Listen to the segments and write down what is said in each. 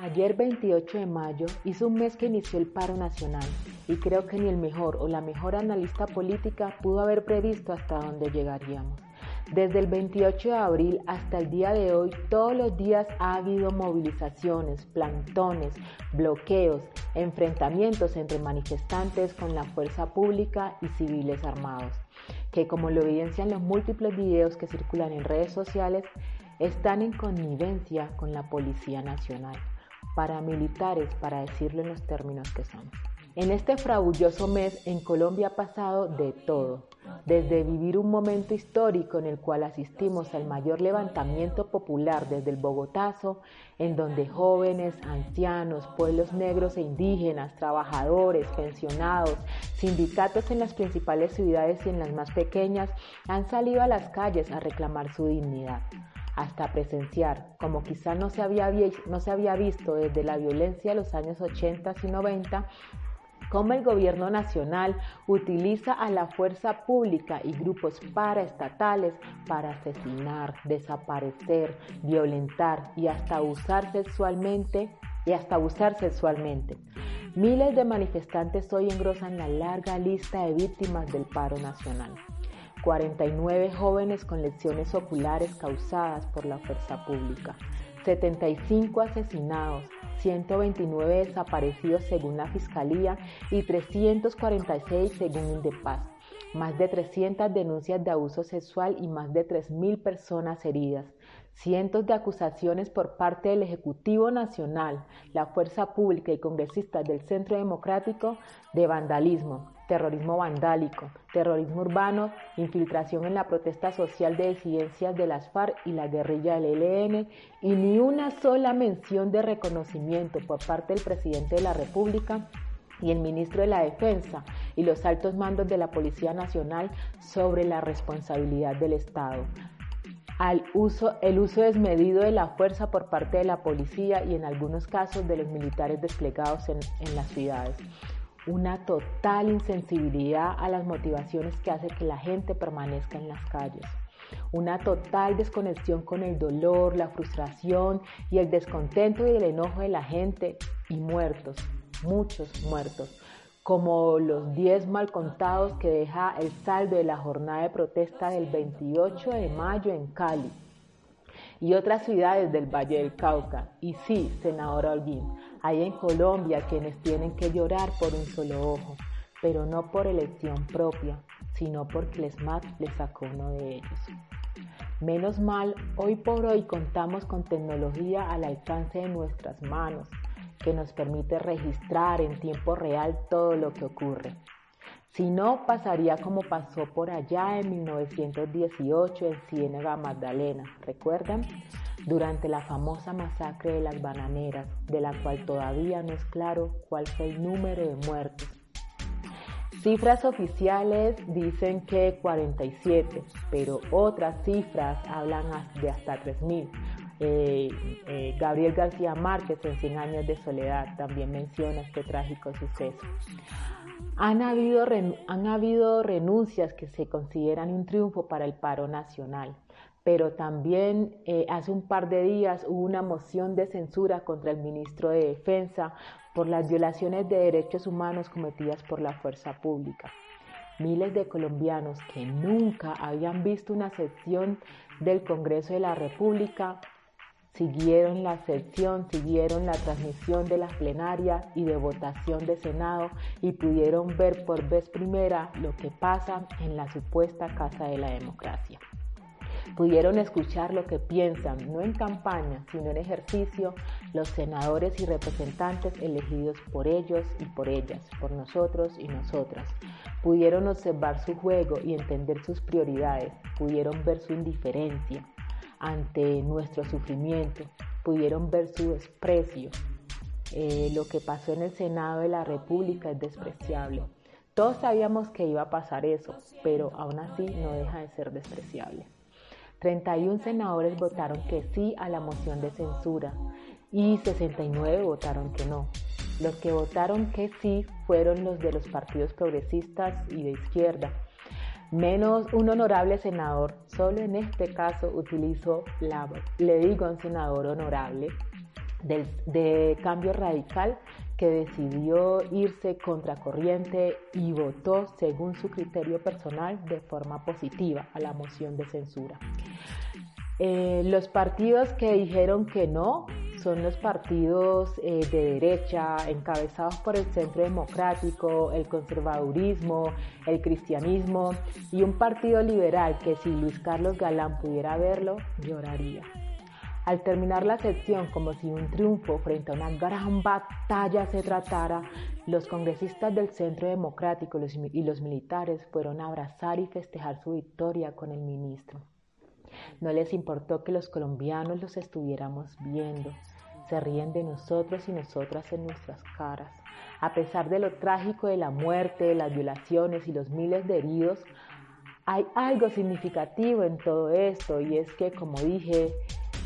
Ayer 28 de mayo hizo un mes que inició el paro nacional y creo que ni el mejor o la mejor analista política pudo haber previsto hasta dónde llegaríamos. Desde el 28 de abril hasta el día de hoy, todos los días ha habido movilizaciones, plantones, bloqueos, enfrentamientos entre manifestantes con la fuerza pública y civiles armados, que como lo evidencian los múltiples videos que circulan en redes sociales, están en connivencia con la Policía Nacional, paramilitares para decirlo en los términos que son. En este fragulloso mes en Colombia ha pasado de todo, desde vivir un momento histórico en el cual asistimos al mayor levantamiento popular desde el Bogotazo, en donde jóvenes, ancianos, pueblos negros e indígenas, trabajadores, pensionados, sindicatos en las principales ciudades y en las más pequeñas han salido a las calles a reclamar su dignidad hasta presenciar, como quizá no se había visto desde la violencia de los años 80 y 90, cómo el gobierno nacional utiliza a la fuerza pública y grupos paraestatales para asesinar, desaparecer, violentar y hasta abusar sexualmente y hasta abusar sexualmente. Miles de manifestantes hoy engrosan la larga lista de víctimas del paro nacional. 49 jóvenes con lesiones oculares causadas por la fuerza pública, 75 asesinados, 129 desaparecidos según la Fiscalía y 346 según Indepaz, más de 300 denuncias de abuso sexual y más de 3.000 personas heridas, cientos de acusaciones por parte del Ejecutivo Nacional, la Fuerza Pública y congresistas del Centro Democrático de vandalismo, terrorismo vandálico, terrorismo urbano, infiltración en la protesta social de disidencias de las FARC y la guerrilla del ELN y ni una sola mención de reconocimiento por parte del presidente de la República y el ministro de la Defensa y los altos mandos de la Policía Nacional sobre la responsabilidad del Estado. Al uso, el uso desmedido de la fuerza por parte de la policía y en algunos casos de los militares desplegados en, en las ciudades una total insensibilidad a las motivaciones que hace que la gente permanezca en las calles, una total desconexión con el dolor, la frustración y el descontento y el enojo de la gente y muertos, muchos muertos, como los 10 mal contados que deja el saldo de la jornada de protesta del 28 de mayo en Cali y otras ciudades del Valle del Cauca. Y sí, senadora Holguín, hay en Colombia quienes tienen que llorar por un solo ojo, pero no por elección propia, sino porque el SMAT le sacó uno de ellos. Menos mal, hoy por hoy contamos con tecnología al alcance de nuestras manos, que nos permite registrar en tiempo real todo lo que ocurre. Si no, pasaría como pasó por allá en 1918 en Ciénaga Magdalena, ¿recuerdan? Durante la famosa masacre de las bananeras, de la cual todavía no es claro cuál fue el número de muertos. Cifras oficiales dicen que 47, pero otras cifras hablan de hasta 3.000. Eh, eh, Gabriel García Márquez en 100 años de soledad también menciona este trágico suceso. Han habido, han habido renuncias que se consideran un triunfo para el paro nacional, pero también eh, hace un par de días hubo una moción de censura contra el ministro de Defensa por las violaciones de derechos humanos cometidas por la fuerza pública. Miles de colombianos que nunca habían visto una sesión del Congreso de la República siguieron la sesión, siguieron la transmisión de las plenarias y de votación de Senado y pudieron ver por vez primera lo que pasa en la supuesta Casa de la Democracia. Pudieron escuchar lo que piensan, no en campaña, sino en ejercicio, los senadores y representantes elegidos por ellos y por ellas, por nosotros y nosotras. Pudieron observar su juego y entender sus prioridades, pudieron ver su indiferencia ante nuestro sufrimiento, pudieron ver su desprecio. Eh, lo que pasó en el Senado de la República es despreciable. Todos sabíamos que iba a pasar eso, pero aún así no deja de ser despreciable. 31 senadores votaron que sí a la moción de censura y 69 votaron que no. Los que votaron que sí fueron los de los partidos progresistas y de izquierda, menos un honorable senador. Solo en este caso utilizo la, le digo a un senador honorable de cambio radical que decidió irse contracorriente y votó según su criterio personal de forma positiva a la moción de censura. Eh, los partidos que dijeron que no son los partidos eh, de derecha encabezados por el Centro Democrático, el conservadurismo, el cristianismo y un partido liberal que si Luis Carlos Galán pudiera verlo, lloraría. Al terminar la sección como si un triunfo frente a una gran batalla se tratara, los congresistas del Centro Democrático y los militares fueron a abrazar y festejar su victoria con el ministro. No les importó que los colombianos los estuviéramos viendo. Se ríen de nosotros y nosotras en nuestras caras. A pesar de lo trágico de la muerte, de las violaciones y los miles de heridos, hay algo significativo en todo esto y es que, como dije,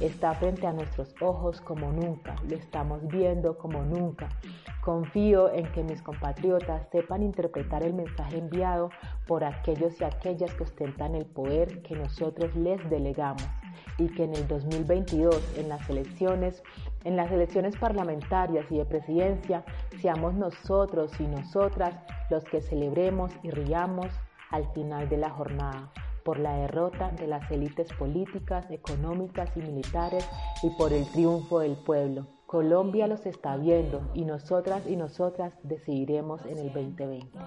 está frente a nuestros ojos como nunca, lo estamos viendo como nunca. Confío en que mis compatriotas sepan interpretar el mensaje enviado por aquellos y aquellas que ostentan el poder que nosotros les delegamos y que en el 2022 en las elecciones, en las elecciones parlamentarias y de presidencia, seamos nosotros y nosotras los que celebremos y riamos al final de la jornada por la derrota de las élites políticas, económicas y militares y por el triunfo del pueblo. Colombia los está viendo y nosotras y nosotras decidiremos en el 2020.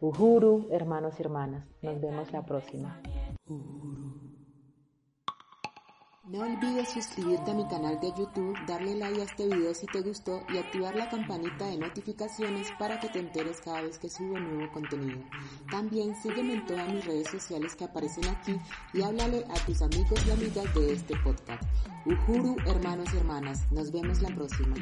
Uhuru, hermanos y hermanas, nos vemos la próxima. No olvides suscribirte a mi canal de YouTube, darle like a este video si te gustó y activar la campanita de notificaciones para que te enteres cada vez que subo nuevo contenido. También sígueme en todas mis redes sociales que aparecen aquí y háblale a tus amigos y amigas de este podcast. Uhuru, hermanos y hermanas, nos vemos la próxima.